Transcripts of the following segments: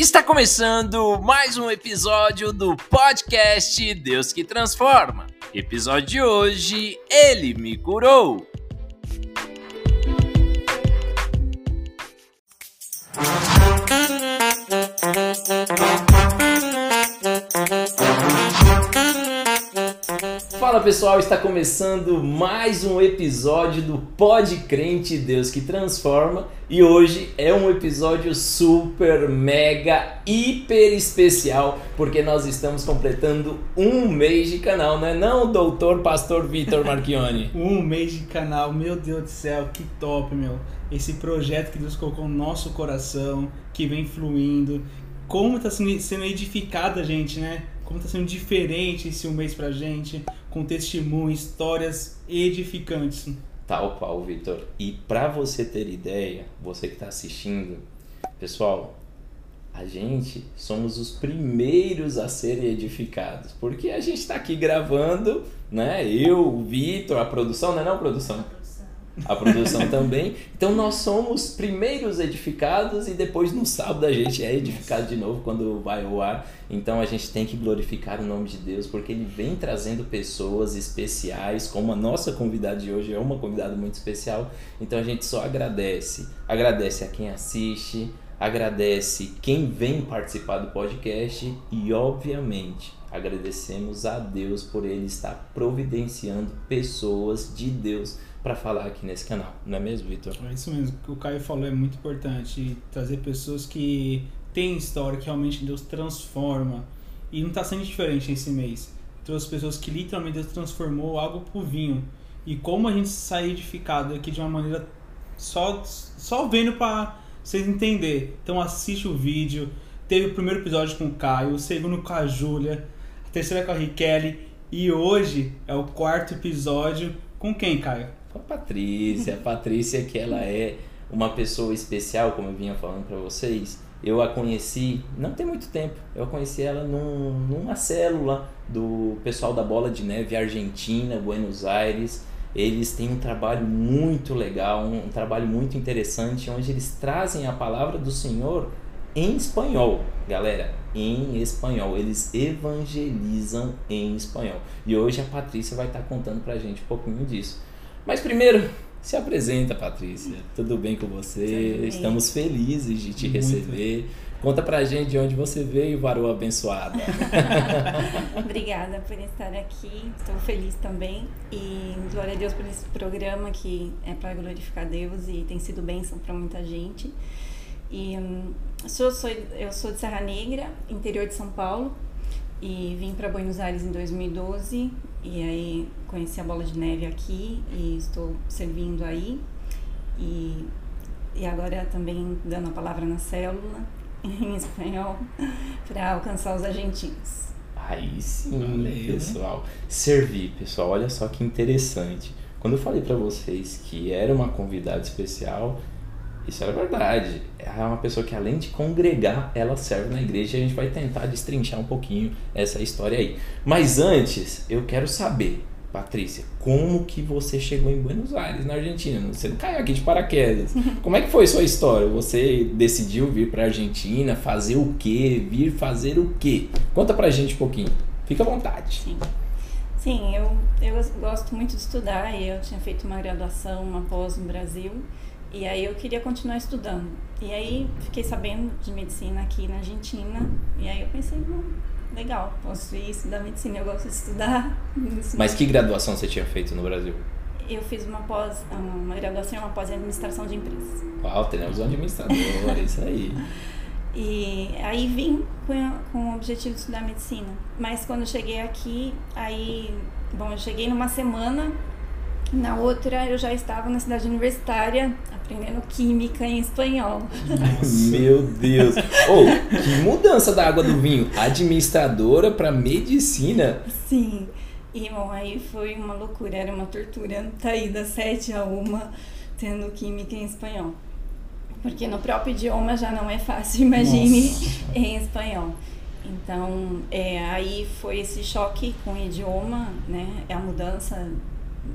Está começando mais um episódio do podcast Deus que Transforma. Episódio de hoje, Ele me curou. Pessoal, está começando mais um episódio do Pod Crente Deus que Transforma e hoje é um episódio super, mega, hiper especial porque nós estamos completando um mês de canal, não é não, doutor pastor Vitor Marchione? um mês de canal, meu Deus do céu, que top, meu. Esse projeto que Deus colocou no nosso coração, que vem fluindo, como está sendo edificada a gente, né? Como está sendo diferente esse um mês pra gente com testemunho, histórias edificantes. Tal qual, Vitor. E para você ter ideia, você que está assistindo, pessoal, a gente somos os primeiros a serem edificados, porque a gente está aqui gravando, né? Eu, o Vitor, a produção, não é não, produção? A produção também. Então nós somos primeiros edificados e depois no sábado a gente é edificado de novo quando vai ao ar. Então a gente tem que glorificar o nome de Deus porque ele vem trazendo pessoas especiais, como a nossa convidada de hoje é uma convidada muito especial. Então a gente só agradece. Agradece a quem assiste, agradece quem vem participar do podcast e obviamente agradecemos a Deus por ele estar providenciando pessoas de Deus para falar aqui nesse canal, não é mesmo, Vitor? É isso mesmo, o que o Caio falou é muito importante, trazer pessoas que têm história, que realmente Deus transforma. E não está sendo diferente esse mês. Trouxe pessoas que literalmente Deus transformou algo por vinho. E como a gente sai edificado aqui de uma maneira só, só vendo para vocês entenderem. Então assiste o vídeo. Teve o primeiro episódio com o Caio, o segundo com a Júlia, a terceira com a Riquelme. E hoje é o quarto episódio com quem, Caio? Com a Patrícia. A Patrícia, que ela é uma pessoa especial, como eu vinha falando para vocês. Eu a conheci, não tem muito tempo, eu conheci ela num, numa célula do pessoal da Bola de Neve Argentina, Buenos Aires. Eles têm um trabalho muito legal, um, um trabalho muito interessante, onde eles trazem a palavra do Senhor em espanhol, galera, em espanhol. Eles evangelizam em espanhol. E hoje a Patrícia vai estar contando pra gente um pouquinho disso. Mas primeiro, se apresenta, Patrícia. Tudo bem com você? Estamos felizes de te Muito. receber. Conta pra gente de onde você veio, varoa abençoada. Obrigada por estar aqui. Estou feliz também. E glória a Deus por esse programa que é para glorificar Deus e tem sido bênção para muita gente. E um, sou, sou, eu sou de Serra Negra, interior de São Paulo e vim para Buenos Aires em 2012 e aí conheci a Bola de Neve aqui e estou servindo aí e, e agora também dando a palavra na célula em espanhol para alcançar os argentinos. Aí sim, Valeu. pessoal. Servir, pessoal, olha só que interessante. Quando eu falei para vocês que era uma convidada especial, isso era verdade. Ela é uma pessoa que, além de congregar, ela serve na igreja e a gente vai tentar destrinchar um pouquinho essa história aí. Mas antes, eu quero saber, Patrícia, como que você chegou em Buenos Aires, na Argentina? Você não caiu aqui de paraquedas. Como é que foi sua história? Você decidiu vir para a Argentina, fazer o quê? Vir fazer o quê? Conta pra gente um pouquinho. Fica à vontade. Sim. Sim, eu, eu gosto muito de estudar e eu tinha feito uma graduação, uma pós no Brasil. E aí eu queria continuar estudando. E aí fiquei sabendo de medicina aqui na Argentina. E aí eu pensei, não, legal, posso ir estudar medicina, eu gosto de estudar. Mas que graduação você tinha feito no Brasil? Eu fiz uma pós, uma graduação uma pós em administração de empresas. Uau, temos um administrador, é isso aí. E aí vim com, com o objetivo de estudar medicina. Mas quando eu cheguei aqui, aí, bom, eu cheguei numa semana, na outra eu já estava na cidade universitária, aprendendo química em espanhol. Meu Deus! Oh, que mudança da água do vinho! Administradora para medicina. Sim. E bom, aí foi uma loucura, era uma tortura tá aí das sete a uma tendo química em espanhol. Porque no próprio idioma já não é fácil, imagine Nossa. em espanhol. Então, é, aí foi esse choque com o idioma, né? É a mudança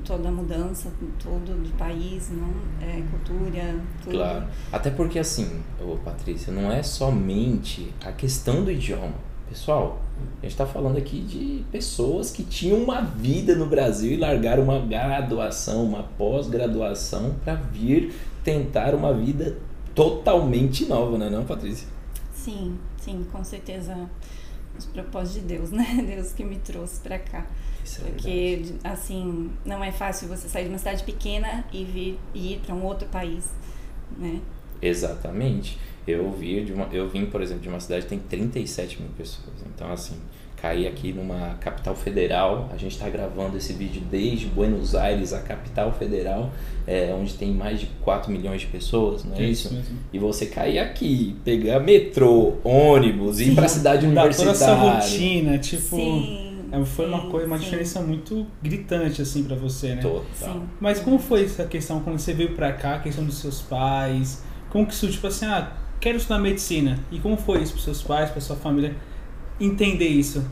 toda a mudança, todo do país, não? É, cultura, tudo. Claro. Até porque assim, ô Patrícia, não é somente a questão do idioma. Pessoal, a gente está falando aqui de pessoas que tinham uma vida no Brasil e largaram uma graduação, uma pós-graduação para vir tentar uma vida totalmente nova, não é não, Patrícia? Sim, sim, com certeza os propósitos de Deus, né? Deus que me trouxe para cá. Isso é Porque, verdade. assim, não é fácil você sair de uma cidade pequena e vir e ir para um outro país, né? Exatamente. Eu vi de uma, eu vim, por exemplo, de uma cidade que tem 37 mil pessoas. Então, assim, cair aqui numa capital federal. A gente está gravando esse vídeo desde Buenos Aires, a capital federal, é, onde tem mais de 4 milhões de pessoas, não é isso? mesmo. E você cair aqui, pegar metrô, ônibus, ir para a cidade Mudar toda essa universitária. rotina, tipo. sim. É, Foi uma coisa, uma sim, diferença muito gritante, assim, pra você, né? Total. Sim. Mas como foi essa questão quando você veio pra cá, a questão dos seus pais? Como que isso, tipo assim, ah, quero estudar medicina. E como foi isso pros seus pais, pra sua família entender isso?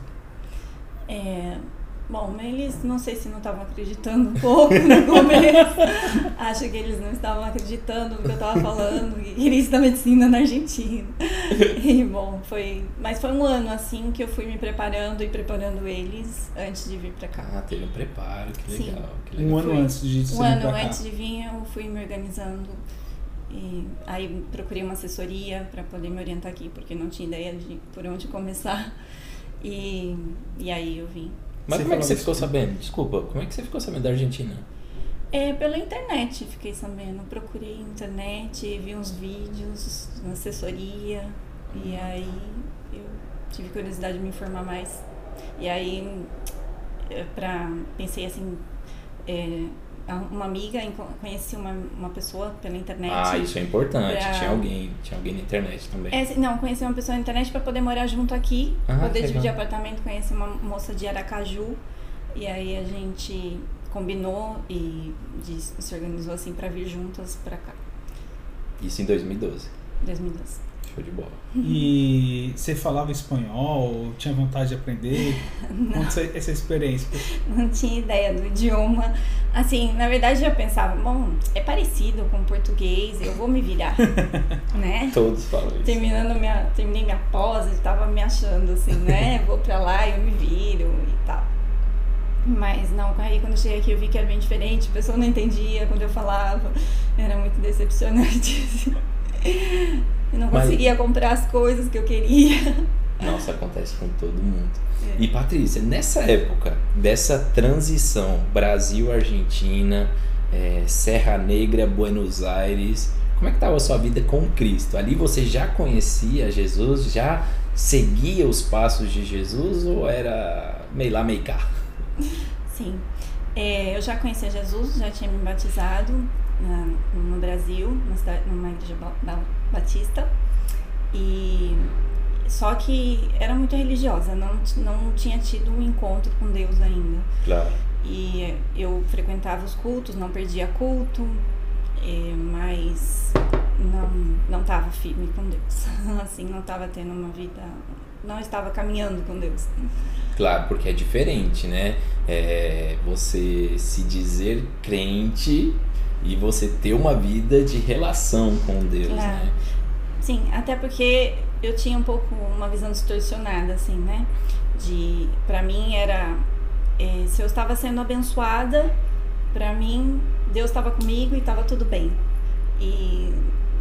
É, bom, eles não sei se não estavam acreditando um pouco no começo. Acho que eles não estavam acreditando no que eu estava falando e queria estudar medicina na Argentina. E bom, foi. Mas foi um ano assim que eu fui me preparando e preparando eles antes de vir pra cá. Ah, teve um preparo, que Sim. legal. Que legal. Um ano Foi. antes de Um ano pra cá. antes de vir, eu fui me organizando. E aí procurei uma assessoria para poder me orientar aqui, porque não tinha ideia de por onde começar. E, e aí eu vim. Mas Você como é que você ficou sabendo? Desculpa, como é que você ficou sabendo da Argentina? É, pela internet fiquei sabendo. Procurei internet, vi uns vídeos na assessoria. E aí eu tive curiosidade de me informar mais. E aí eh, pra, pensei assim, é, uma amiga, conheci uma, uma pessoa pela internet. Ah, isso é importante. pra- Tinha alguém, tinha alguém na internet também. É, não, conheci uma pessoa na internet para poder morar junto aqui, Ah, poder dividir legal. apartamento. Conheci uma moça de Aracaju e aí a gente combinou e se organizou assim para vir juntas para cá, Isso em 2012. 2012. Show de bola. E você falava espanhol, tinha vontade de aprender? Conta essa, essa experiência. Não tinha ideia do idioma. Assim, na verdade eu pensava, bom, é parecido com português, eu vou me virar, né? Todos falam isso. Terminando minha, terminei minha pós, eu tava me achando assim, né? Vou pra lá, eu me viro e tal. Mas não, aí quando eu cheguei aqui eu vi que era bem diferente, a pessoa não entendia quando eu falava, era muito decepcionante. assim. Eu não Mas- conseguia comprar as coisas que eu queria. Nossa, acontece com todo mundo. É. E Patrícia, nessa época dessa transição Brasil-Argentina, é, Serra Negra, Buenos Aires, como é que estava a sua vida com Cristo? Ali você já conhecia Jesus, já seguia os passos de Jesus ou era meio lá, meio cá? Sim. É, eu já conhecia Jesus, já tinha me batizado na- no Brasil, numa, cidade- numa igreja batista. E só que era muito religiosa, não, não tinha tido um encontro com Deus ainda. Claro. E eu frequentava os cultos, não perdia culto, é, mas não não estava firme com Deus. Assim, não estava tendo uma vida, não estava caminhando com Deus. Claro, porque é diferente, né? É, você se dizer crente e você ter uma vida de relação com Deus, Claro. né? Sim, até porque eu tinha um pouco uma visão distorcionada, assim, né? De, pra mim era, eh, se eu estava sendo abençoada, pra mim Deus estava comigo e estava tudo bem. E,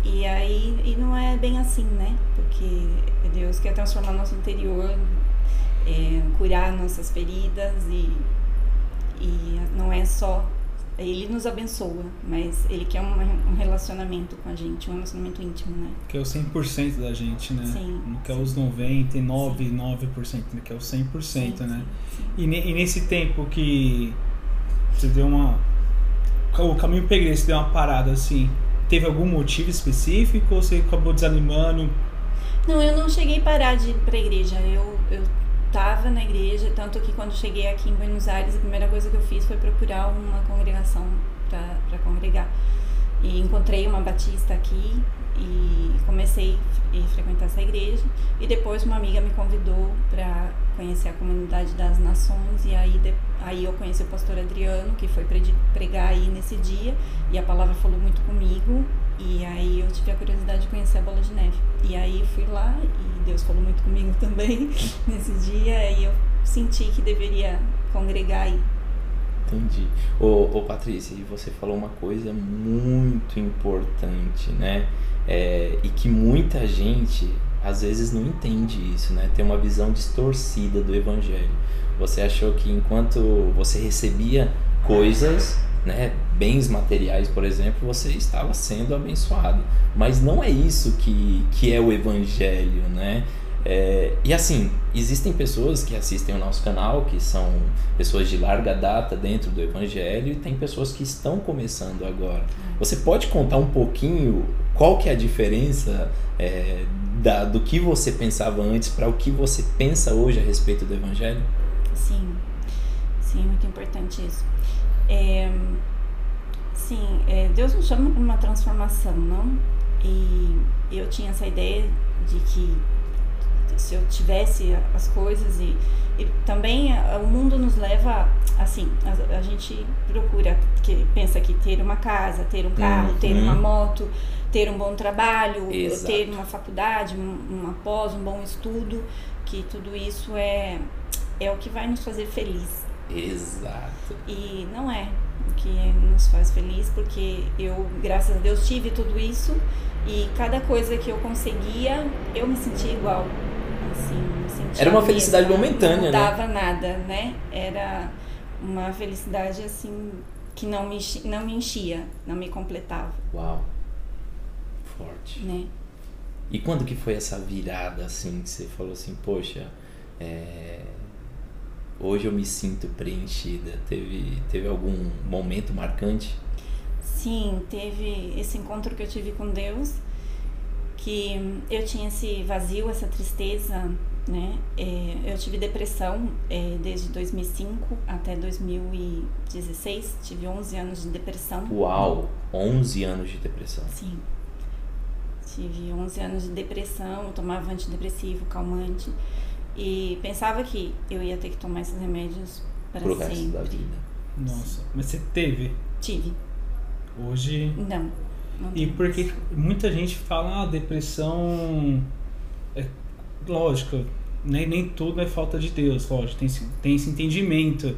e aí, e não é bem assim, né? Porque Deus quer transformar nosso interior, eh, curar nossas feridas e, e não é só ele nos abençoa, mas ele quer um, um relacionamento com a gente, um relacionamento íntimo, né? Que é o 100% da gente, né? Sim, Não quer sim. os 99, 9%, né? que é o 100%, Sim, né? sim. E, ne- e nesse tempo que você deu uma. O caminho você deu uma parada assim. Teve algum motivo específico ou você acabou desanimando? Não, eu não cheguei a parar de ir pra igreja. Eu, eu tava na igreja, tanto que quando cheguei aqui em Buenos Aires, a primeira coisa que eu fiz foi procurar uma congregação pra congregar. E encontrei uma batista aqui e comecei a frequentar essa igreja. E depois uma amiga me convidou pra conhecer a comunidade das nações e aí, de, aí eu conheci o pastor Adriano, que foi pregar aí nesse dia e a palavra falou muito comigo e aí eu tive a curiosidade de conhecer a Bola de Neve. E aí fui lá e Deus falou muito comigo também nesse dia e eu senti que deveria congregar aí. Entendi. Ô, ô Patrícia, você falou uma coisa muito importante, né? É, e que muita gente às vezes não entende isso, né? Tem uma visão distorcida do evangelho. Você achou que enquanto você recebia coisas, né, bens materiais, por exemplo, você estava sendo abençoado. Mas não é isso que, que é o evangelho, né? É, e assim, existem pessoas que assistem o nosso canal, que são pessoas de larga data dentro do Evangelho, e tem pessoas que estão começando agora. Você pode contar um pouquinho qual que é a diferença é, da, do que você pensava antes para o que você pensa hoje a respeito do Evangelho? Sim, sim, muito importante isso. É, sim, é, Deus nos chama para uma transformação, não? E eu tinha essa ideia de que se eu tivesse as coisas e, e também o mundo nos leva assim a, a, gente procura que pensa que ter uma casa ter um carro uhum. ter uma moto ter um bom trabalho Exato. ter uma faculdade uma pós um bom estudo que tudo isso é é o que vai nos fazer feliz Exato. E não é que nos faz feliz, porque eu, graças a Deus, tive tudo isso e cada coisa que eu conseguia, eu me sentia igual. Assim, Era uma felicidade momentânea, não dava né? nada, né? Era uma felicidade assim que não me, não me enchia, não me completava. Uau. Forte. Né? E quando que foi essa virada assim que você falou assim, poxa, é... hoje eu me sinto preenchida? Teve teve algum momento marcante? Sim, teve esse encontro que eu tive com Deus que eu tinha esse vazio, essa tristeza, né? É, eu tive depressão é, desde 2005 até 2016, tive 11 anos de depressão. Uau, 11 anos de depressão. Sim. Tive 11 anos de depressão, eu tomava antidepressivo, calmante e pensava que eu ia ter que tomar esses remédios para Pro sempre. resto da vida. Nossa, mas você teve? Tive. Hoje? Não. E porque muita gente fala, ah, depressão é lógico, nem, nem tudo é falta de Deus, lógico, tem, tem esse entendimento.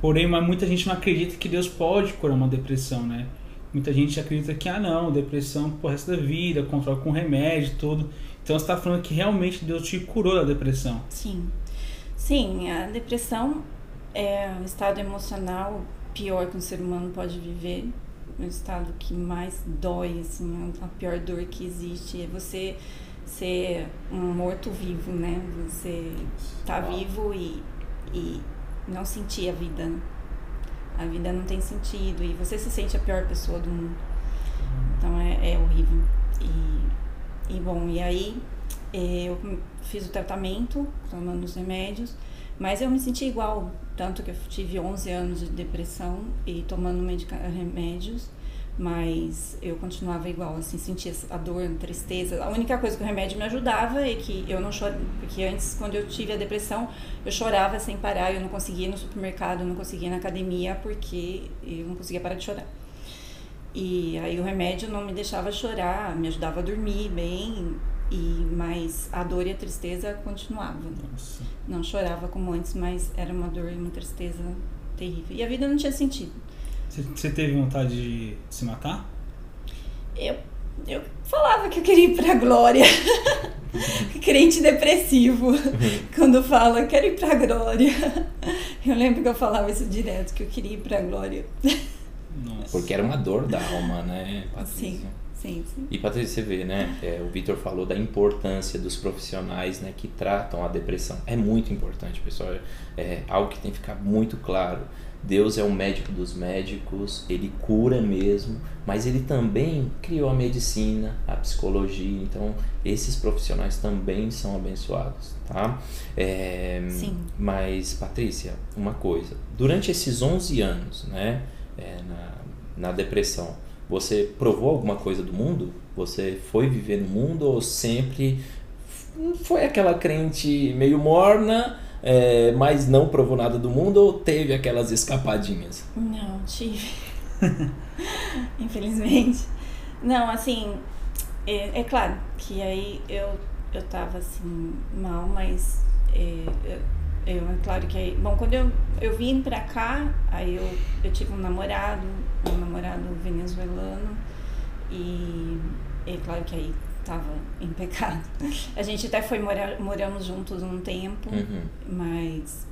Porém, mas muita gente não acredita que Deus pode curar uma depressão, né? Muita gente acredita que, ah não, depressão pro resto da vida, controla com remédio tudo. Então você está falando que realmente Deus te curou da depressão. Sim. Sim, a depressão é um estado emocional pior que um ser humano pode viver o estado que mais dói, assim, a pior dor que existe é você ser um morto-vivo, né? Você tá vivo e, e não sentir a vida. A vida não tem sentido e você se sente a pior pessoa do mundo. Então é, é horrível. E, e bom, e aí é, eu fiz o tratamento, tomando os remédios, mas eu me senti igual tanto que eu tive 11 anos de depressão e tomando remédios, mas eu continuava igual, assim, sentia a dor, a tristeza. A única coisa que o remédio me ajudava é que eu não chorava, porque antes, quando eu tive a depressão, eu chorava sem parar, eu não conseguia ir no supermercado, eu não conseguia ir na academia, porque eu não conseguia parar de chorar. E aí o remédio não me deixava chorar, me ajudava a dormir bem, e mas a dor e a tristeza continuavam. Nossa. Não chorava como antes, mas era uma dor e uma tristeza terrível. E a vida não tinha sentido. Você teve vontade de se matar? Eu, eu falava que eu queria ir pra glória. Crente depressivo. Quando fala, quero ir pra glória. Eu lembro que eu falava isso direto, que eu queria ir pra glória. Nossa. Porque era uma dor da alma, né, Patrícia? Sim. Sim, sim. E Patrícia, você vê, né? É, o Vitor falou da importância dos profissionais né, que tratam a depressão. É muito importante, pessoal. É algo que tem que ficar muito claro. Deus é o médico dos médicos, ele cura mesmo, mas ele também criou a medicina, a psicologia, então esses profissionais também são abençoados, tá? É, Sim. Mas, Patrícia, uma coisa, durante esses 11 anos, né, é, na, na depressão, você provou alguma coisa do mundo? Você foi viver no mundo ou sempre foi aquela crente meio morna, é, mas não provou nada do mundo ou teve aquelas escapadinhas? Não, tive. Infelizmente. Não, assim, é, é, claro que aí eu, eu tava assim, mal, mas é, eu, eu, é claro que aí, bom, quando eu, eu vim pra cá, aí eu, eu tive um namorado, um namorado venezuelano, e é claro que aí tava em pecado. A gente até foi morar, moramos juntos um tempo, Uhum. mas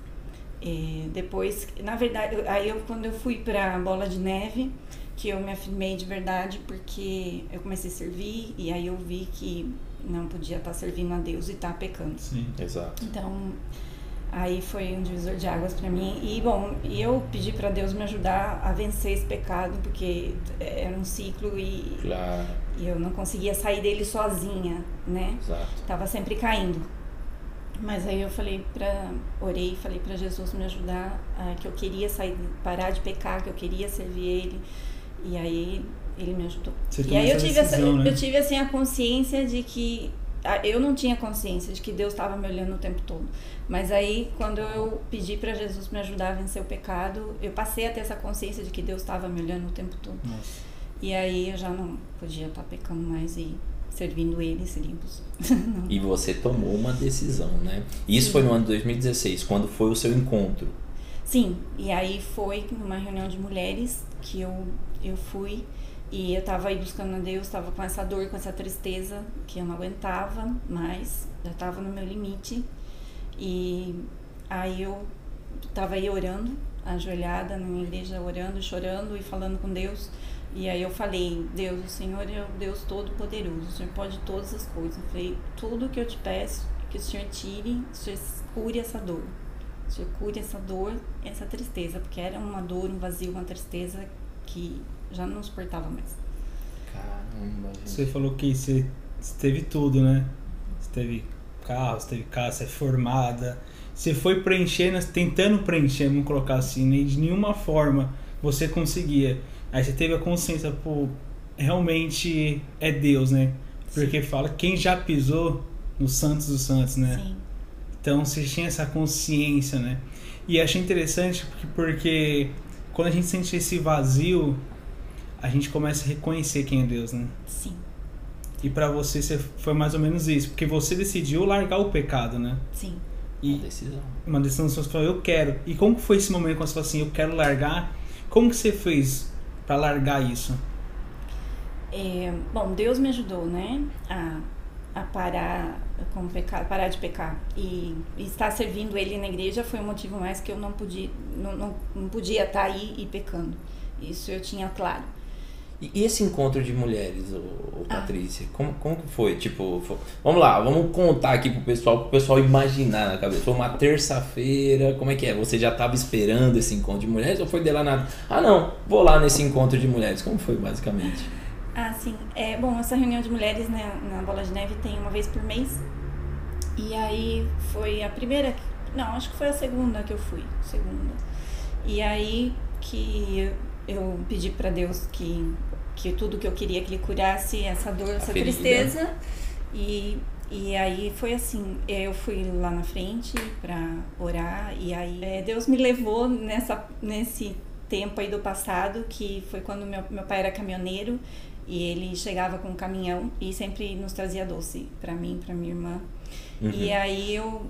é, depois, na verdade, aí eu quando eu fui pra Bola de Neve, que eu me afirmei de verdade porque eu comecei a servir e aí eu vi que não podia estar servindo a Deus e estar pecando. Sim. Exato. Então, aí foi um divisor de águas para mim. E bom, e eu pedi para Deus me ajudar a vencer esse pecado, porque era um ciclo e, Claro, e eu não conseguia sair dele sozinha, né? exato. Tava sempre caindo. Mas aí eu falei para orei, falei para Jesus me ajudar, ah, que eu queria sair, parar de pecar, que eu queria servir ele. E aí ele me ajudou. Você E aí eu essa tive, essa, decisão, né? eu tive assim a consciência de que ah, eu não tinha consciência de que Deus estava me olhando o tempo todo. Mas aí quando eu pedi para Jesus me ajudar a vencer o pecado, eu passei a ter essa consciência de que Deus estava me olhando o tempo todo. Nossa. E aí eu já não podia estar pecando mais e servindo ele, seguindo. E você tomou uma decisão, né? Isso foi no ano de 2016, quando foi o seu encontro. Sim, e aí foi numa reunião de mulheres que eu, eu fui e eu tava aí buscando a Deus, tava com essa dor, com essa tristeza que eu não aguentava mais, já tava no meu limite. E aí eu tava aí orando, ajoelhada na minha igreja, orando, chorando e falando com Deus. E aí eu falei, Deus, o Senhor é o Deus Todo-Poderoso, o Senhor pode todas as coisas. Eu falei, tudo que eu te peço, que o Senhor tire, o Senhor cure essa dor. O Senhor cure essa dor, essa tristeza, porque era uma dor, um vazio, uma tristeza que já não suportava mais. Caramba, gente. Você falou que você você teve tudo, né? Você teve carro, você teve casa, você é formada. Você foi preenchendo, tentando preencher, vamos colocar assim, nem de nenhuma forma você conseguia. Aí você teve a consciência, pô, realmente é Deus, né? Porque fala quem já pisou no Santos dos Santos, né? Sim, Então você tinha essa consciência, né? E achei interessante porque, porque quando a gente sente esse vazio, a gente começa a reconhecer quem é Deus, né? sim, E pra você foi mais ou menos isso, porque você decidiu largar o pecado, né? sim. Uma E decisão. uma decisão que você falou, eu quero. E como que foi esse momento quando você falou assim, eu quero largar? Como que você fez pra largar isso? É, bom, Deus me ajudou, né, a, a parar com o pecado, parar de pecar e, e estar servindo Ele na igreja foi um motivo mais que eu não podia, não, não, não podia estar aí e pecando. Isso eu tinha claro. E esse encontro de mulheres, ô, ô Ah. Patrícia, como, como que foi? Tipo, fo- vamos lá, vamos contar aqui pro pessoal, pro pessoal imaginar na cabeça. Foi uma terça-feira, como é que é? Você já tava esperando esse encontro de mulheres ou foi de lá nada? Ah, não, vou lá nesse encontro de mulheres. Como foi, basicamente? Ah, sim. É, bom, essa reunião de mulheres né, na Bola de Neve tem uma vez por mês. E aí foi a primeira. Não, acho que foi a segunda que eu fui. Segunda. E aí que eu, eu pedi pra Deus que, que tudo que eu queria que ele curasse essa dor, essa ferida. tristeza. E, e aí foi assim, eu fui lá na frente pra orar e aí é, Deus me levou nessa, nesse tempo aí do passado, que foi quando meu, meu pai era caminhoneiro e ele chegava com um caminhão e sempre nos trazia doce pra mim, pra minha irmã. Uhum. E aí eu,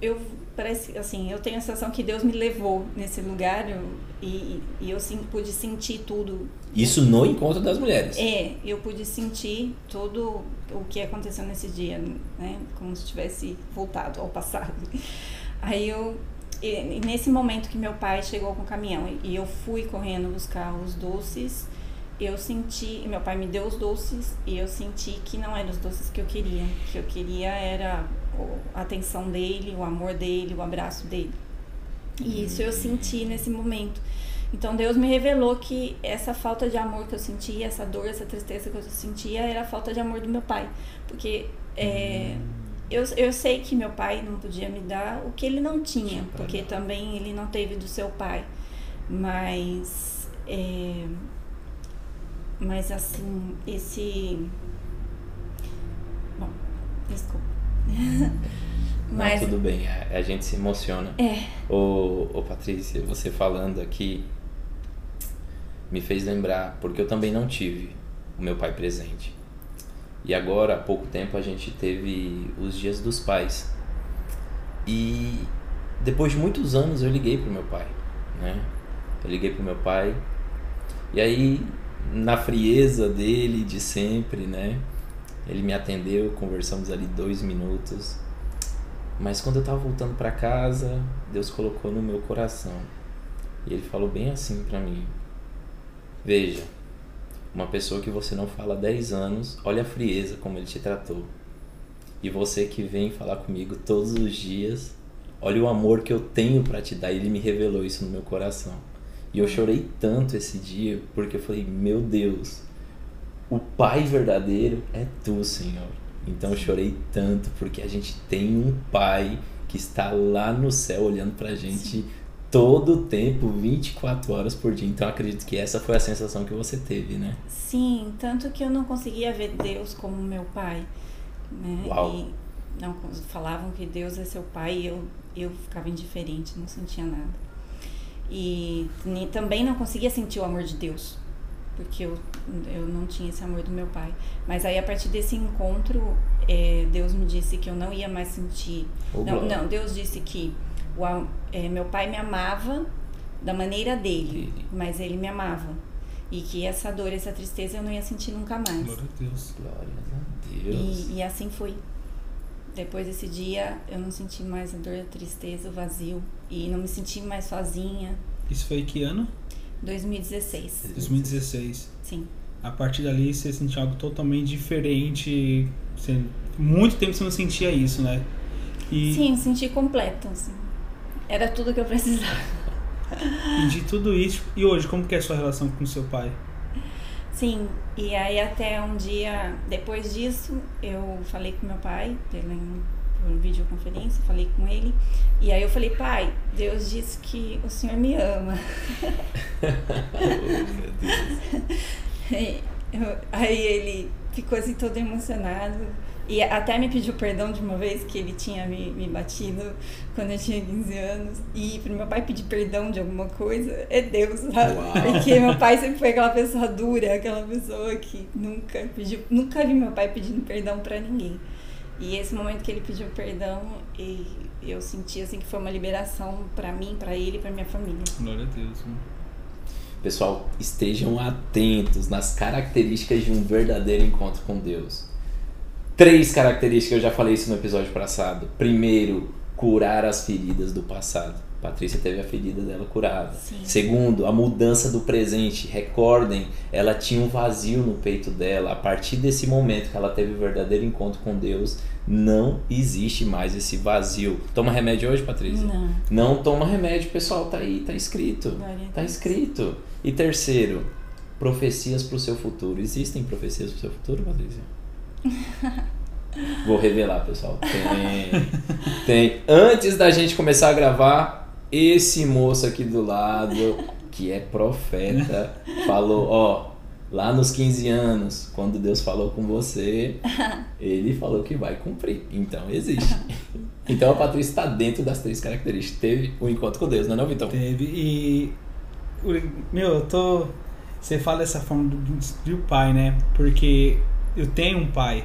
eu parece assim, eu tenho a sensação que Deus me levou nesse lugar eu- e, e eu sim, pude sentir tudo. Isso no encontro das mulheres. É, eu pude sentir tudo o que aconteceu nesse dia, né? Como se tivesse voltado ao passado. Aí eu e, nesse momento que meu pai chegou com o caminhão e, eu fui correndo buscar os doces, eu senti, meu pai me deu os doces e eu senti que não eram os doces que eu queria. Que eu queria era a atenção dele, o amor dele, o abraço dele. E isso eu senti nesse momento. Então Deus me revelou que essa falta de amor que eu sentia, essa dor, essa tristeza que eu sentia, era a falta de amor do meu pai. Porque é, eu, eu sei que meu pai não podia me dar o que ele não tinha, porque dar. também ele não teve do seu pai. Mas. é, mas assim, esse. Bom, desculpa. Mas- Não, tudo bem, a, a gente se emociona. É. Ô, ô Patrícia, você falando aqui me fez lembrar, porque eu também não tive o meu pai presente. E agora, há pouco tempo, a gente teve os dias dos pais. E depois de muitos anos eu liguei pro meu pai, né? Eu liguei pro meu pai. E aí, na frieza dele de sempre, né? Ele me atendeu, conversamos ali dois minutos. Mas quando eu tava voltando para casa, Deus colocou no meu coração. E ele falou bem assim para mim: Veja, uma pessoa que você não fala há 10 anos, olha a frieza como ele te tratou. E você que vem falar comigo todos os dias, olha o amor que eu tenho para te dar. E ele me revelou isso no meu coração. E eu chorei tanto esse dia, porque eu falei: Meu Deus, o Pai verdadeiro é tu, Senhor. Então eu chorei tanto porque a gente tem um Pai que está lá no céu olhando pra gente todo o tempo, 24 horas por dia. Então eu acredito que essa foi a sensação que você teve, né? Sim, tanto que eu não conseguia ver Deus como meu pai, né? Uau. E não falavam que Deus é seu pai e eu eu ficava indiferente, não sentia nada. E também não conseguia sentir o amor de Deus, porque eu, eu não tinha esse amor do meu pai. Mas aí a partir desse encontro, eh, Deus me disse que eu não ia mais sentir. Não, glória. não, Deus disse que o, eh, meu pai me amava da maneira dele, mas ele me amava. E que essa dor, essa tristeza eu não ia sentir nunca mais. Glória a Deus. Glórias a Deus. E, e assim foi. Depois desse dia, eu não senti mais a dor, a tristeza, o vazio. E não me senti mais sozinha. Isso foi que ano? 2016. 2016. Sim. A partir dali você sentiu algo totalmente diferente. Você, muito tempo você não sentia isso, né? E, Sim, senti completo. assim. Era tudo que eu precisava. e de tudo isso. E hoje, como que é a sua relação com seu pai? Sim, e aí até um dia depois disso, eu falei com meu pai pela, por videoconferência, falei com ele. E aí eu falei, pai, Deus disse que o senhor me ama. Oh. Aí eu- aí ele ficou assim todo emocionado. E até me pediu perdão de uma vez que ele tinha me, me batido quando eu tinha 15 anos. E pro meu pai pedir perdão de alguma coisa é Deus, sabe? Uau. Porque meu pai sempre foi aquela pessoa dura, aquela pessoa que nunca pediu. Nunca vi meu pai pedindo perdão pra ninguém. E esse momento que ele pediu perdão, e eu senti assim que foi uma liberação pra mim, pra ele e pra minha família. Glória a Deus. mano. Pessoal, estejam atentos nas características de um verdadeiro encontro com Deus. Três características, eu já falei isso no episódio passado. Primeiro, curar as feridas do passado. Patrícia teve a ferida dela curada. Sim. Segundo, a mudança do presente. Recordem, ela tinha um vazio no peito dela. A partir desse momento que ela teve o verdadeiro encontro com Deus, não existe mais esse vazio. Toma remédio hoje, Patrícia? Não. Não toma remédio, pessoal, tá aí, tá escrito. Tá escrito. E terceiro, profecias pro seu futuro. Existem profecias pro seu futuro, Patrícia? Vou revelar, pessoal. Tem. Tem. Antes da gente começar a gravar, esse moço aqui do lado, que é profeta, falou, ó, lá nos 15 anos, quando Deus falou com você, ele falou que vai cumprir. Então existe. Então a Patrícia está dentro das três características. Teve um encontro com Deus, não é não, Vitão? Teve. E. o- Meu, eu tô. Você fala dessa forma do, do pai, né? Porque eu tenho um pai.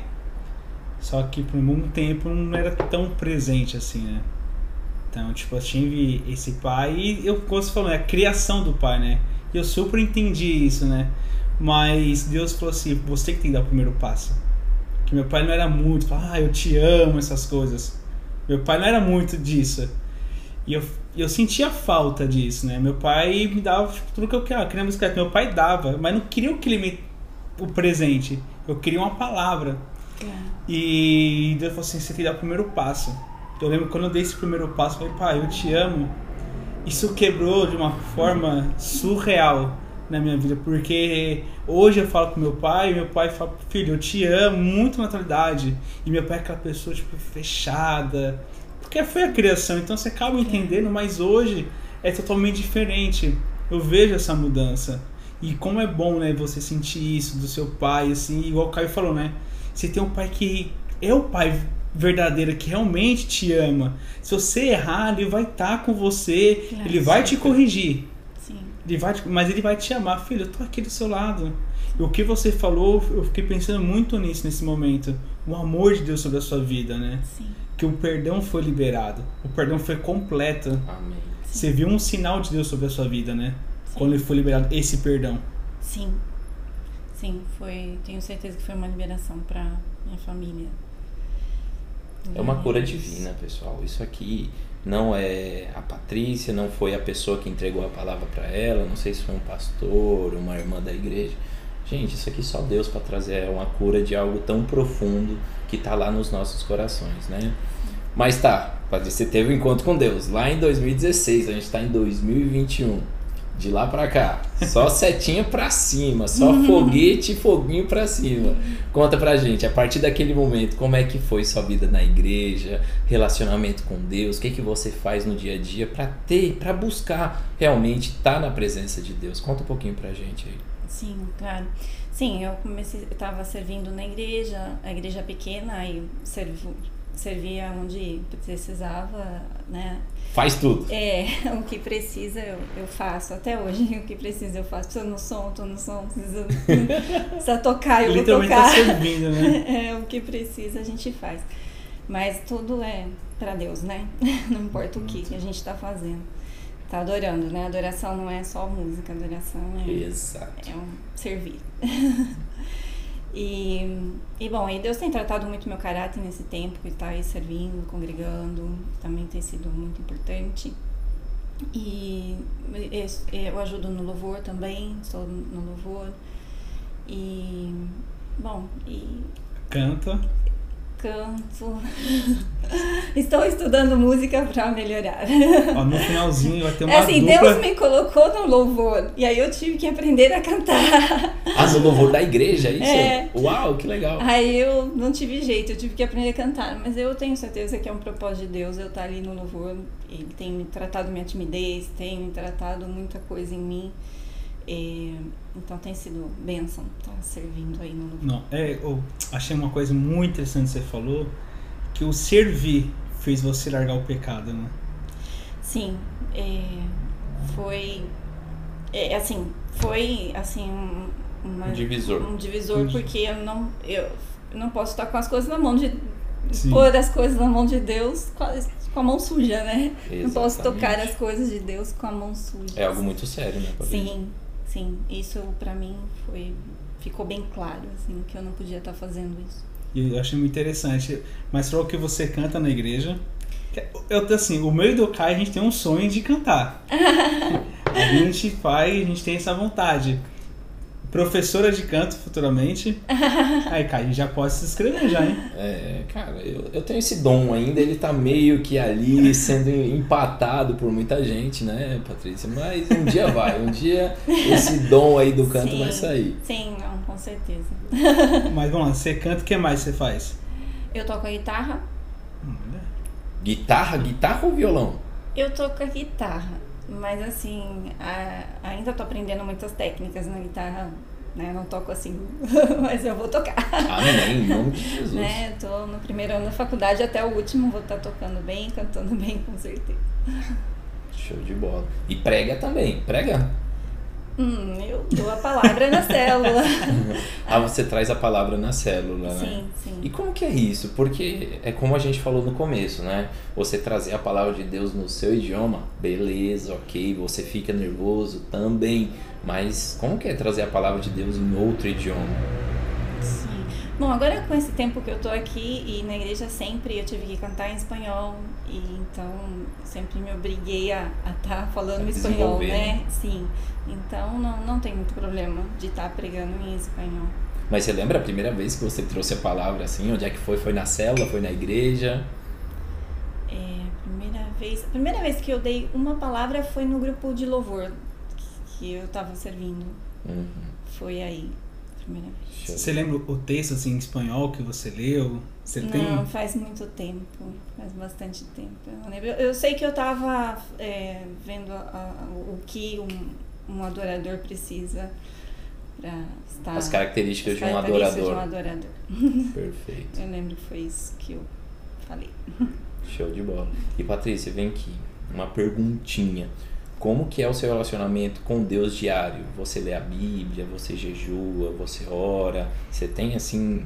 Só que por um tempo não era tão presente assim, né? Então, tipo, eu tive esse pai e eu, como você falou, é a criação do pai, né? E eu super entendi isso, né? Mas Deus falou assim: você que tem que dar o primeiro passo. Que meu pai não era muito, ah, eu te amo, essas coisas. Meu pai não era muito disso. E eu, eu sentia falta disso, né? Meu pai me dava tipo, tudo que eu queria. Eu queria música meu pai dava, mas não queria o que ele me. o presente. Eu queria uma palavra. E Deus falou assim: você tem que dar o primeiro passo. Eu lembro quando eu dei esse primeiro passo, eu falei, pai, eu te amo. Isso quebrou de uma forma surreal na minha vida, porque hoje eu falo com meu pai, e meu pai fala, filho, eu te amo, muito naturalidade. E meu pai é aquela pessoa, tipo, fechada. Porque foi a criação, então você acaba entendendo, mas hoje é totalmente diferente. Eu vejo essa mudança. E como é bom, né, você sentir isso do seu pai, assim, igual o Caio falou, né? Você tem um pai que é o pai verdadeira que realmente te ama. Se você errar, ele vai estar com você, Claro, ele vai sim. te corrigir. Sim. Ele vai te- mas ele vai te amar, filho, eu tô aqui do seu lado. E o que você falou, eu fiquei pensando muito nisso nesse momento. O amor de Deus sobre a sua vida, né? Sim. Que o perdão foi liberado. O perdão foi completo. Amém. Você viu um sinal de Deus sobre a sua vida, né? Sim. Quando ele foi liberado esse perdão. Sim. Sim, foi. Tenho certeza que foi uma liberação para minha família. É uma cura divina, pessoal. Isso aqui não é a Patrícia, não foi a pessoa que entregou a palavra para ela, não sei se foi um pastor, uma irmã da igreja. Gente, isso aqui só Deus para trazer uma cura de algo tão profundo que tá lá nos nossos corações, né? Mas tá, você teve um encontro com Deus lá em 2016, a gente tá em 2021. De lá pra cá, só setinha pra cima, só foguete e foguinho pra cima. Conta pra gente, a partir daquele momento, como é que foi sua vida na igreja, relacionamento com Deus, o que que você faz no dia a dia pra ter, pra buscar realmente estar na presença de Deus? Conta um pouquinho pra gente aí. Sim, claro. Sim, eu comecei, eu estava servindo na igreja, a igreja pequena, aí servo, servia onde precisava, né? Faz tudo. É, o que precisa eu, eu faço, até hoje o que precisa eu faço. Precisa no som, tô no som, precisa, precisa tocar, eu vou Literalmente tocar. tá servindo, né? É, o que precisa a gente faz. Mas tudo é para Deus, né? Não importa o que a gente tá fazendo. Tá adorando, né? Adoração não é só música, adoração é Exato. é um servir. E, e bom, e Deus tem tratado muito meu caráter nesse tempo, que está aí servindo, congregando, também tem sido muito importante. E eu- ajudo no louvor também, estou no louvor. E, bom, e Canta. Canto. Estou estudando música para melhorar. Ó, no finalzinho vai ter uma É assim, dupla. Deus me colocou no louvor e aí eu tive que aprender a cantar. Ah, no louvor da igreja, isso? É. Uau, que legal. Aí eu não tive jeito, eu tive que aprender a cantar. Mas eu tenho certeza que é um propósito de Deus eu estar ali no louvor. Ele tem me tratado minha timidez, tem me tratado muita coisa em mim. É, então tem sido bênção estar servindo aí no louvor. Não, é, eu achei uma coisa muito interessante que você falou, que o servir fez você largar o pecado, né? Sim, é, foi é, assim, foi assim um, uma- Um divisor. um divisor di- porque eu não eu não posso estar com as coisas na mão de Sim. pôr as coisas na mão de Deus com a, mão suja, né? Não posso Exatamente. tocar as coisas de Deus com a mão suja. É algo muito sério, né? Sim, sim. Isso pra mim foi ficou bem claro assim que eu não podia estar fazendo isso. E eu achei muito interessante. Mas falou que você canta na igreja. Que- Eu, assim, o meu e do Kai, a gente tem um sonho de cantar. a gente vai, a gente tem essa vontade. Professora de canto futuramente. Aí, gente já pode se inscrever já, hein? É, cara, eu, eu tenho esse dom ainda, ele tá meio que ali sendo empatado por muita gente, né, Patrícia? Mas um dia vai, um dia esse dom aí do canto Sim. vai sair. Sim, não, com certeza. Mas vamos lá, você canta, o que mais você faz? Eu toco a guitarra. Guitarra, guitarra ou violão? Eu toco a guitarra, mas assim, a- ainda tô aprendendo muitas técnicas na guitarra, né? Não toco assim, mas eu vou tocar. Amém, em nome de Jesus. Né? Tô no primeiro ano da faculdade até o último, vou estar tocando bem, cantando bem, com certeza. Show de bola. E prega também, prega? Hum, eu dou a palavra na célula. Ah, você traz a palavra na célula, né? Sim, sim. E como que é isso? Porque é como a gente falou no começo, né? Você trazer a palavra de Deus no seu idioma, beleza, ok, você fica nervoso também, mas como que é trazer a palavra de Deus em outro idioma? Bom, agora com esse tempo que eu tô aqui e na igreja sempre eu tive que cantar em espanhol e então sempre me obriguei a estar falando A espanhol, né? né? Sim. Então não, não tem muito problema de estar pregando em espanhol. Mas você lembra a primeira vez que você trouxe a palavra assim? Onde é que foi? Foi na célula? Foi na igreja? É, primeira vez, a primeira vez que eu dei uma palavra foi no grupo de louvor que- que eu tava servindo. Uhum. Foi aí, a primeira vez. Você lembra o texto assim, em espanhol que você leu? Você tem? Não, faz muito tempo, faz bastante tempo. Eu. Eu- sei que eu estava vendo a- a- o que um, um adorador precisa para estar. As características as de um características adorador. de um adorador. Perfeito. Eu lembro que foi isso que eu falei. Show de bola. E Patrícia, vem aqui, uma perguntinha. Como que é o seu relacionamento com Deus diário? Você lê a Bíblia, você jejua, você ora? Você tem assim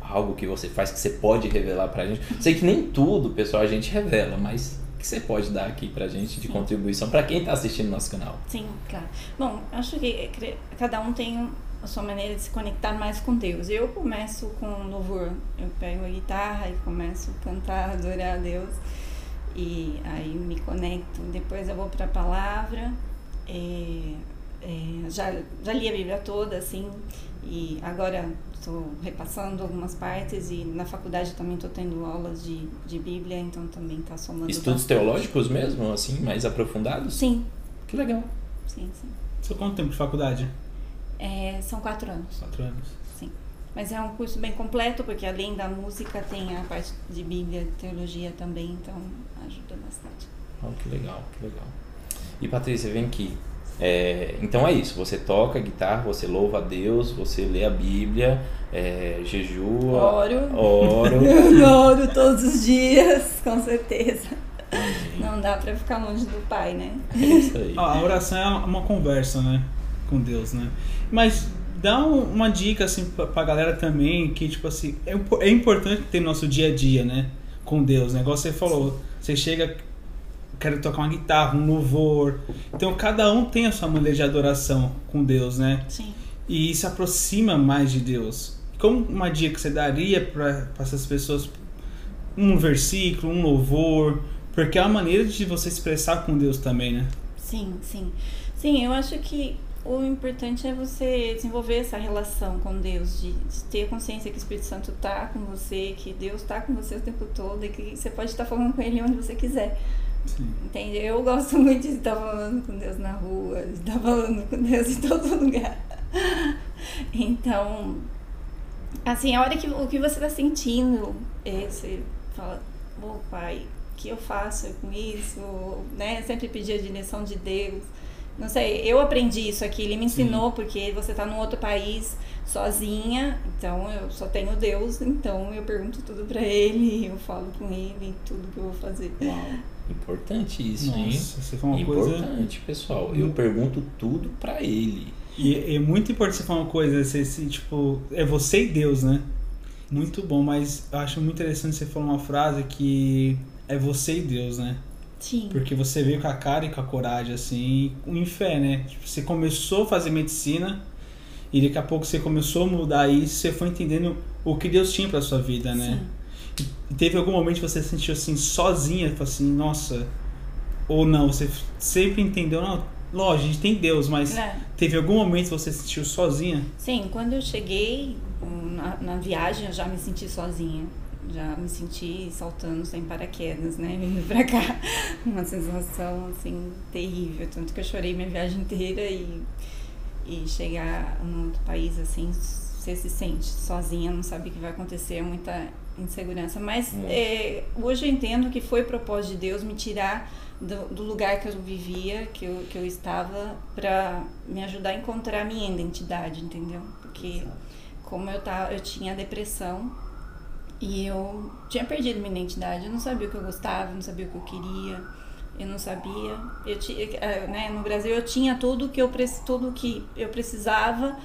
algo que você faz que você pode revelar pra gente? Sei que nem tudo, pessoal, a gente revela, mas o que você pode dar aqui pra gente de contribuição para quem está assistindo nosso canal? Sim, claro. Bom, acho que cada um tem a sua maneira de se conectar mais com Deus. Eu começo com louvor. Eu pego a guitarra e começo a cantar, adorar a Deus e aí me conecto. Depois eu vou para a palavra, é, é, já, já li a Bíblia toda, assim, e agora estou repassando algumas partes e na faculdade também estou tendo aulas de, de Bíblia, então também está somando Estudos bastante. teológicos mesmo, assim, mais aprofundados? Sim. Que legal. Sim, sim. Você quanto tempo de faculdade? É, são quatro anos. Quatro anos. Mas é um curso bem completo, porque além da música tem a parte de Bíblia, teologia também, então ajuda bastante. Oh, que legal, que legal. E Patrícia, vem aqui. É, então é isso, você toca guitarra, você louva a Deus, você lê a Bíblia, é, jejua, oro, oro. oro todos os dias, com certeza. Amém. Não dá para ficar longe do Pai, né? É isso aí. A oração é uma conversa, né, com Deus, né? Mas dá uma dica assim pra, pra galera também que tipo assim é, é importante ter nosso dia a dia né com Deus né? Igual você falou você chega quer tocar uma guitarra um louvor. Então cada um tem a sua maneira de adoração com Deus né? Sim. e se aproxima mais de Deus. Como uma dica que você daria para essas pessoas? Um versículo um louvor porque é uma maneira de você expressar com Deus também né? Sim sim. Sim eu acho que o importante é você desenvolver essa relação com Deus, de, de ter consciência que o Espírito Santo está com você, que Deus está com você o tempo todo e que você pode estar falando com Ele onde você quiser. Sim. Entende? Eu gosto muito de estar falando com Deus na rua, de estar falando com Deus em todo lugar. Então, assim, a hora que o que você está sentindo, é, você fala, ô oh, pai, o que eu faço com isso? Né? Sempre pedir a direção de Deus. Não sei, eu aprendi isso aqui, ele me ensinou, Sim. porque você está num outro país sozinha, então eu só tenho Deus, então eu pergunto tudo para ele, eu falo com ele, tudo que eu vou fazer. Uau, importante isso, Nossa, hein? Você foi uma importante, coisa... pessoal. Eu pergunto tudo para ele. E é muito importante você falar uma coisa, você, assim, tipo, é você e Deus, né? Muito bom, mas eu acho muito interessante você falar uma frase que é você e Deus, né? Sim. Porque você veio com a cara e com a coragem, assim, em fé, né? Tipo, você começou a fazer medicina e daqui a pouco você começou a mudar isso, você foi entendendo o que Deus tinha para sua vida, né? Sim. E teve algum momento que você se sentiu assim, sozinha, assim, nossa, ou não, você sempre entendeu, não, lógico, a gente tem Deus, mas é. teve algum momento que você se sentiu sozinha? Sim, quando eu cheguei na, na viagem, eu já me senti sozinha já me senti saltando sem paraquedas, né? Vindo pra cá. Uma sensação, assim, terrível. Tanto que eu chorei minha viagem inteira e, e chegar num outro país, assim, você se sente sozinha, não sabe o que vai acontecer, é muita insegurança. Mas é, hoje eu entendo que foi propósito de Deus me tirar do, do lugar que eu vivia, que eu, que eu estava, para me ajudar a encontrar a minha identidade, entendeu? Porque como eu, tava, eu tinha depressão, e eu tinha perdido minha identidade, eu não sabia o que eu gostava, não sabia o que eu queria, eu não sabia. Eu tinha, eh, né, no Brasil eu tinha tudo que eu que eu precisava,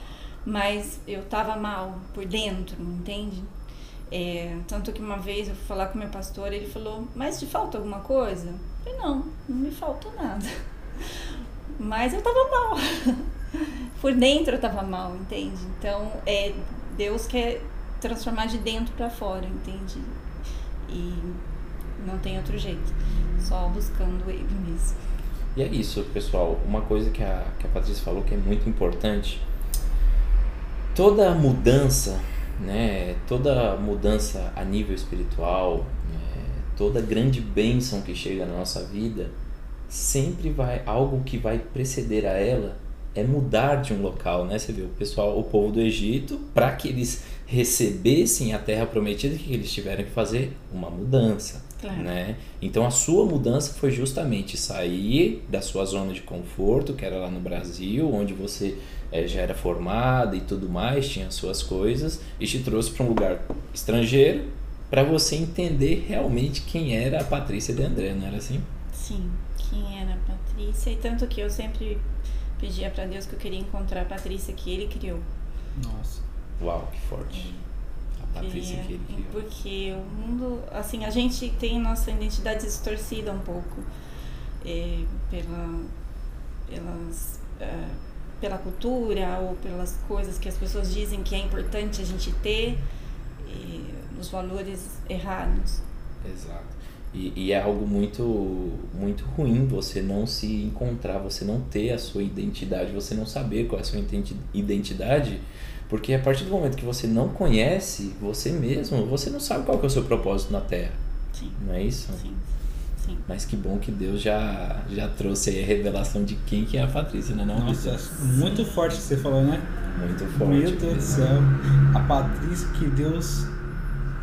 mas eu estava mal por dentro, entende? É, tanto que uma vez eu fui falar com meu pastor, ele falou: "Mas te falta alguma coisa?" Eu falei: "Não, não me falta nada." Mas eu estava mal. por dentro eu estava mal, entende? Então, é Deus quer transformar de dentro para fora, entende? E não tem outro jeito, só buscando ele mesmo. E é isso, pessoal. Uma coisa que a, que a Patrícia falou que é muito importante. Toda mudança, né, toda mudança a nível espiritual, é, toda grande bênção que chega na nossa vida, sempre vai algo que vai preceder a ela é mudar de um local, né? Você vê o pessoal, o povo do Egito, para que eles recebessem a terra prometida, o que eles tiveram que fazer? Uma mudança, claro. né? Então a sua mudança foi justamente sair da sua zona de conforto, que era lá no Brasil, onde você é, já era formada e tudo mais, tinha suas coisas, e te trouxe para um lugar estrangeiro para você entender realmente quem era a Patrícia de André, não era assim? Sim, quem era a Patrícia. E tanto que eu sempre pedia para Deus que eu queria encontrar a Patrícia que ele criou. Nossa. Uau, que forte. É. A Patrícia que ele criou. Porque o mundo, assim, a gente tem nossa identidade distorcida um pouco é, pela, pelas, é, pela cultura ou pelas coisas que as pessoas dizem que é importante a gente ter, e os valores errados. Exato. E, e, é algo muito, muito ruim você não se encontrar, você não ter a sua identidade, você não saber qual é a sua identidade, porque a partir do momento que você não conhece você mesmo, você não sabe qual é o seu propósito na Terra. Sim. Não é isso? Sim. Sim. Mas que bom que Deus já, já trouxe aí a revelação de quem que é a Patrícia, né? Não, Nossa, muito forte que você falou, né? Muito forte. Meu Deus do céu. A Patrícia que Deus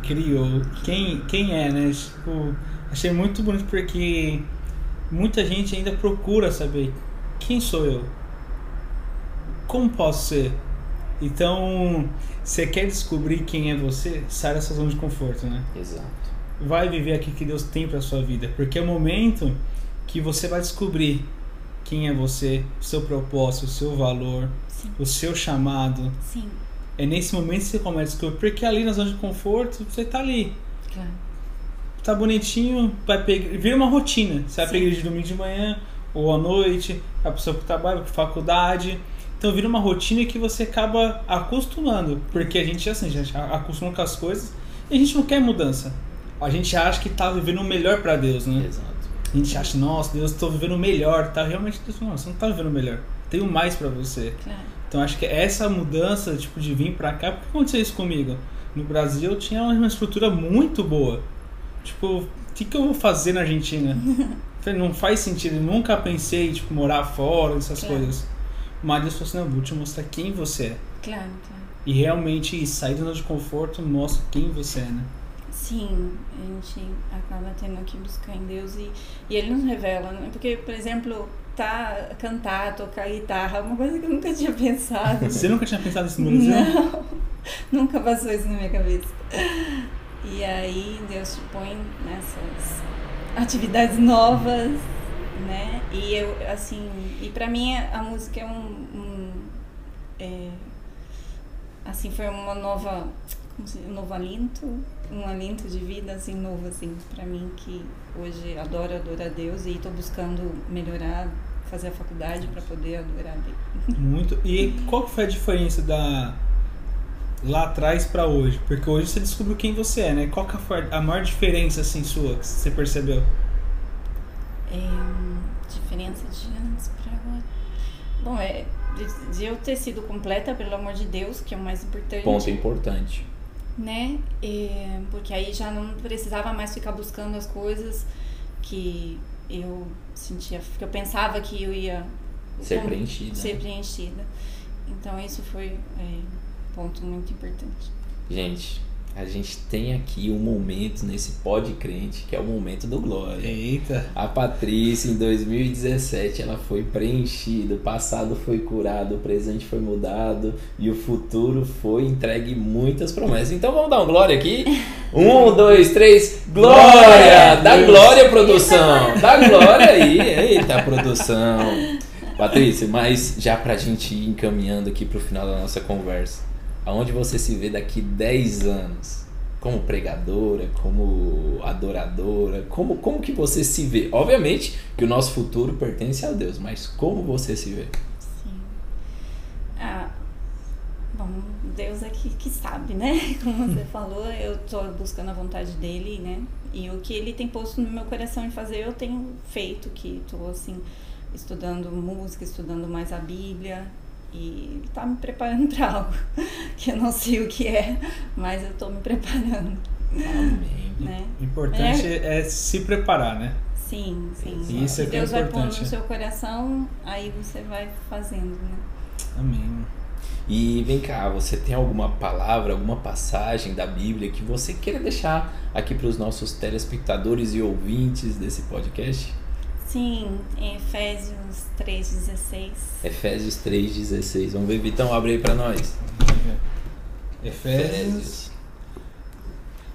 criou. Quem, quem é, né? Tipo, achei muito bonito porque muita gente ainda procura saber quem sou eu. Como posso ser? Então, você quer descobrir quem é você? Sai dessa zona de conforto, né? Exato vai viver aqui que Deus tem para sua vida, porque é o momento que você vai descobrir quem é você, o seu propósito, o seu valor, Sim. o seu chamado. Sim. É nesse momento que você começa a descobrir, porque ali na zona de conforto, você tá ali. Claro. Tá bonitinho, vai pegar, vira uma rotina. Você vai Sim. pegar de domingo de manhã ou à noite, a pessoa que trabalha, para faculdade. Então vira uma rotina que você acaba acostumando, porque a gente assim, a gente acostuma com as coisas e a gente não quer mudança a gente acha que tá vivendo o melhor para Deus, né? Exato. A gente acha, nossa, Deus, tô vivendo o melhor, tá? Realmente, Deus, não, você não tá vivendo o melhor. Tenho mais para você. Claro. Então acho que essa mudança, tipo, de vir para cá, por que aconteceu isso comigo? No Brasil eu tinha uma estrutura muito boa. Tipo, o que, que eu vou fazer na Argentina? não faz sentido, eu nunca pensei, tipo, morar fora, essas Claro. coisas. Mas Deus falou assim, não, vou te mostrar quem você é. Claro, claro. E realmente sair da zona de conforto mostra quem você é, né? Sim, a gente acaba tendo que buscar em Deus e, e Ele nos revela, né? Porque, por exemplo, tá, cantar, tocar guitarra, é uma coisa que eu nunca tinha pensado. Você nunca tinha pensado nisso no Brasil? Não, nunca passou isso na minha cabeça. E aí Deus te põe nessas atividades novas, né? E eu, assim, e pra mim a música é um, um é, assim, foi uma nova, como se, um novo alinto, um alinto de vida, assim, novo, assim, pra mim que hoje adoro adorar a Deus e tô buscando melhorar, fazer a faculdade pra poder adorar a Deus. Muito. E qual foi a diferença da lá atrás pra hoje? Porque hoje você descobriu quem você é, né? Qual que foi a maior diferença assim sua que você percebeu? É, diferença de antes pra agora. Bom, é de, de eu ter sido completa, pelo amor de Deus, que é o mais importante. Ponto importante. Né? É, porque aí já não precisava mais ficar buscando as coisas que eu sentia, que eu pensava que eu ia Ser como- preenchida. ser preenchida. Então isso foi é, ponto muito importante. Gente, a gente tem aqui um momento nesse Pod Crente que é o momento do Glória. Eita. A Patrícia, em 2017, ela foi preenchida, o passado foi curado, o presente foi mudado e o futuro foi entregue muitas promessas. Então vamos dar um glória aqui? Um, dois, três, glória! Dá Deus. glória, produção! Dá glória aí! Eita, produção! Patrícia, mas já pra gente ir encaminhando aqui pro final da nossa conversa, aonde você se vê daqui 10 anos? Como pregadora, como adoradora, como, como que você se vê? Obviamente que o nosso futuro pertence a Deus, mas como você se vê? Sim. Ah, bom, Deus é que, que sabe, né? Como você falou, eu tô buscando a vontade dele, né? E o que ele tem posto no meu coração em fazer, eu tenho feito, que tô assim, estudando música, estudando mais a Bíblia. E tá me preparando para algo que eu não sei o que é, mas eu tô me preparando, Amém. né? O importante é, se preparar, né? Sim, sim. Exato. Isso é que é Deus vai pondo importante. no seu coração, aí você vai fazendo, né? Amém. E vem cá, você tem alguma palavra, alguma passagem da Bíblia que você queira deixar aqui para os nossos telespectadores e ouvintes desse podcast? Sim, em Efésios 3,16. Efésios 3,16. Vamos ver, Vitão, abre aí para nós. Efésios. Efésios.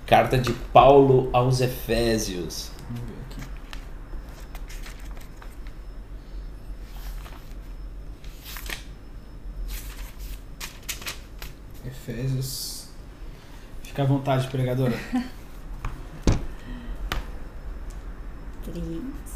Carta de Paulo aos Efésios. Vamos ver aqui. Efésios. Fica à vontade, pregadora. 3.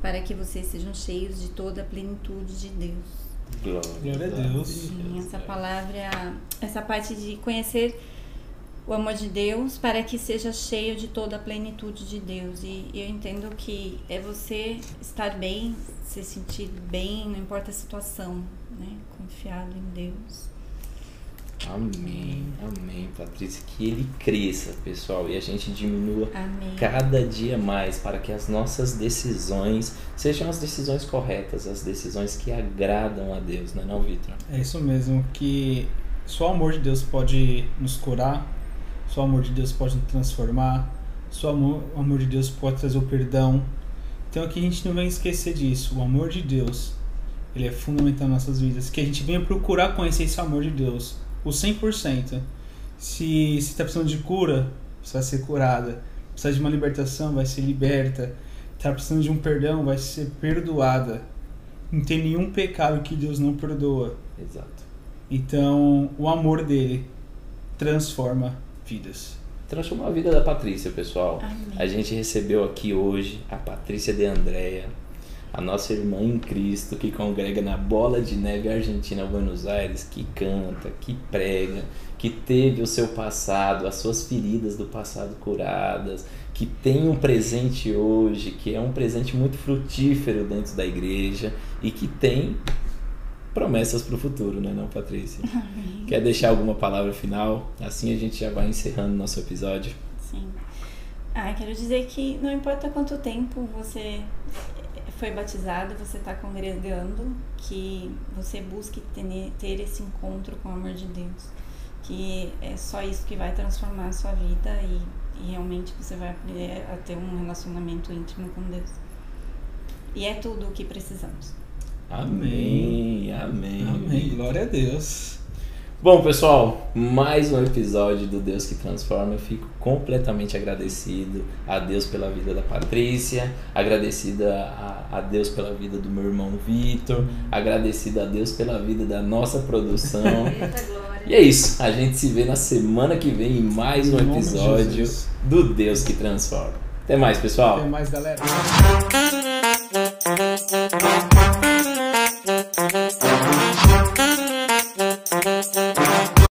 para que vocês sejam cheios de toda a plenitude de Deus. Glória, Glória a Deus. Sim, essa palavra, essa parte de conhecer o amor de Deus para que seja cheio de toda a plenitude de Deus. E eu entendo que é você estar bem, se sentir bem, não importa a situação, né? Confiado em Deus. Amém, amém, Patrícia. Que ele cresça, pessoal, e a gente diminua Amém. cada dia mais para que as nossas decisões sejam as decisões corretas, as decisões que agradam a Deus, não é não, Vitor? É isso mesmo, que só o amor de Deus pode nos curar, só o amor de Deus pode nos transformar, só o amor, o amor de Deus pode trazer o perdão. Então aqui a gente não vem esquecer disso, o amor de Deus, ele é fundamental nas nossas vidas, que a gente venha procurar conhecer esse amor de Deus, o 100%. Se você está precisando de cura, você vai ser curada. Precisa de uma libertação, vai ser liberta. Está precisando de um perdão, vai ser perdoada. Não tem nenhum pecado que Deus não perdoa. Exato. Então, o amor dele transforma vidas. Transformou a vida da Patrícia, pessoal. Amém. A gente recebeu aqui hoje a Patrícia de Andréia, a nossa irmã em Cristo, que congrega na Bola de Neve Argentina, Buenos Aires, que canta, que prega, que teve o seu passado, as suas feridas do passado curadas, que tem um presente hoje, que é um presente muito frutífero dentro da igreja e que tem promessas para o futuro, né, não, Patrícia? Quer deixar alguma palavra final? Assim a gente já vai encerrando nosso episódio. Sim. Ah, quero dizer que não importa quanto tempo você foi batizado, você está congregando, que você busque ter, ter esse encontro com o amor de Deus. Que é só isso que vai transformar a sua vida e, e realmente você vai aprender a ter um relacionamento íntimo com Deus. E é tudo o que precisamos. Amém, amém. Amém. Glória a Deus. Bom, pessoal, mais um episódio do Deus que Transforma. Eu fico completamente agradecido a Deus pela vida da Patrícia, agradecida a, a Deus pela vida do meu irmão Vitor, agradecida a Deus pela vida da nossa produção. E é isso, a gente se vê na semana que vem em mais um episódio do Deus que Transforma. Até mais, pessoal. Até mais, galera.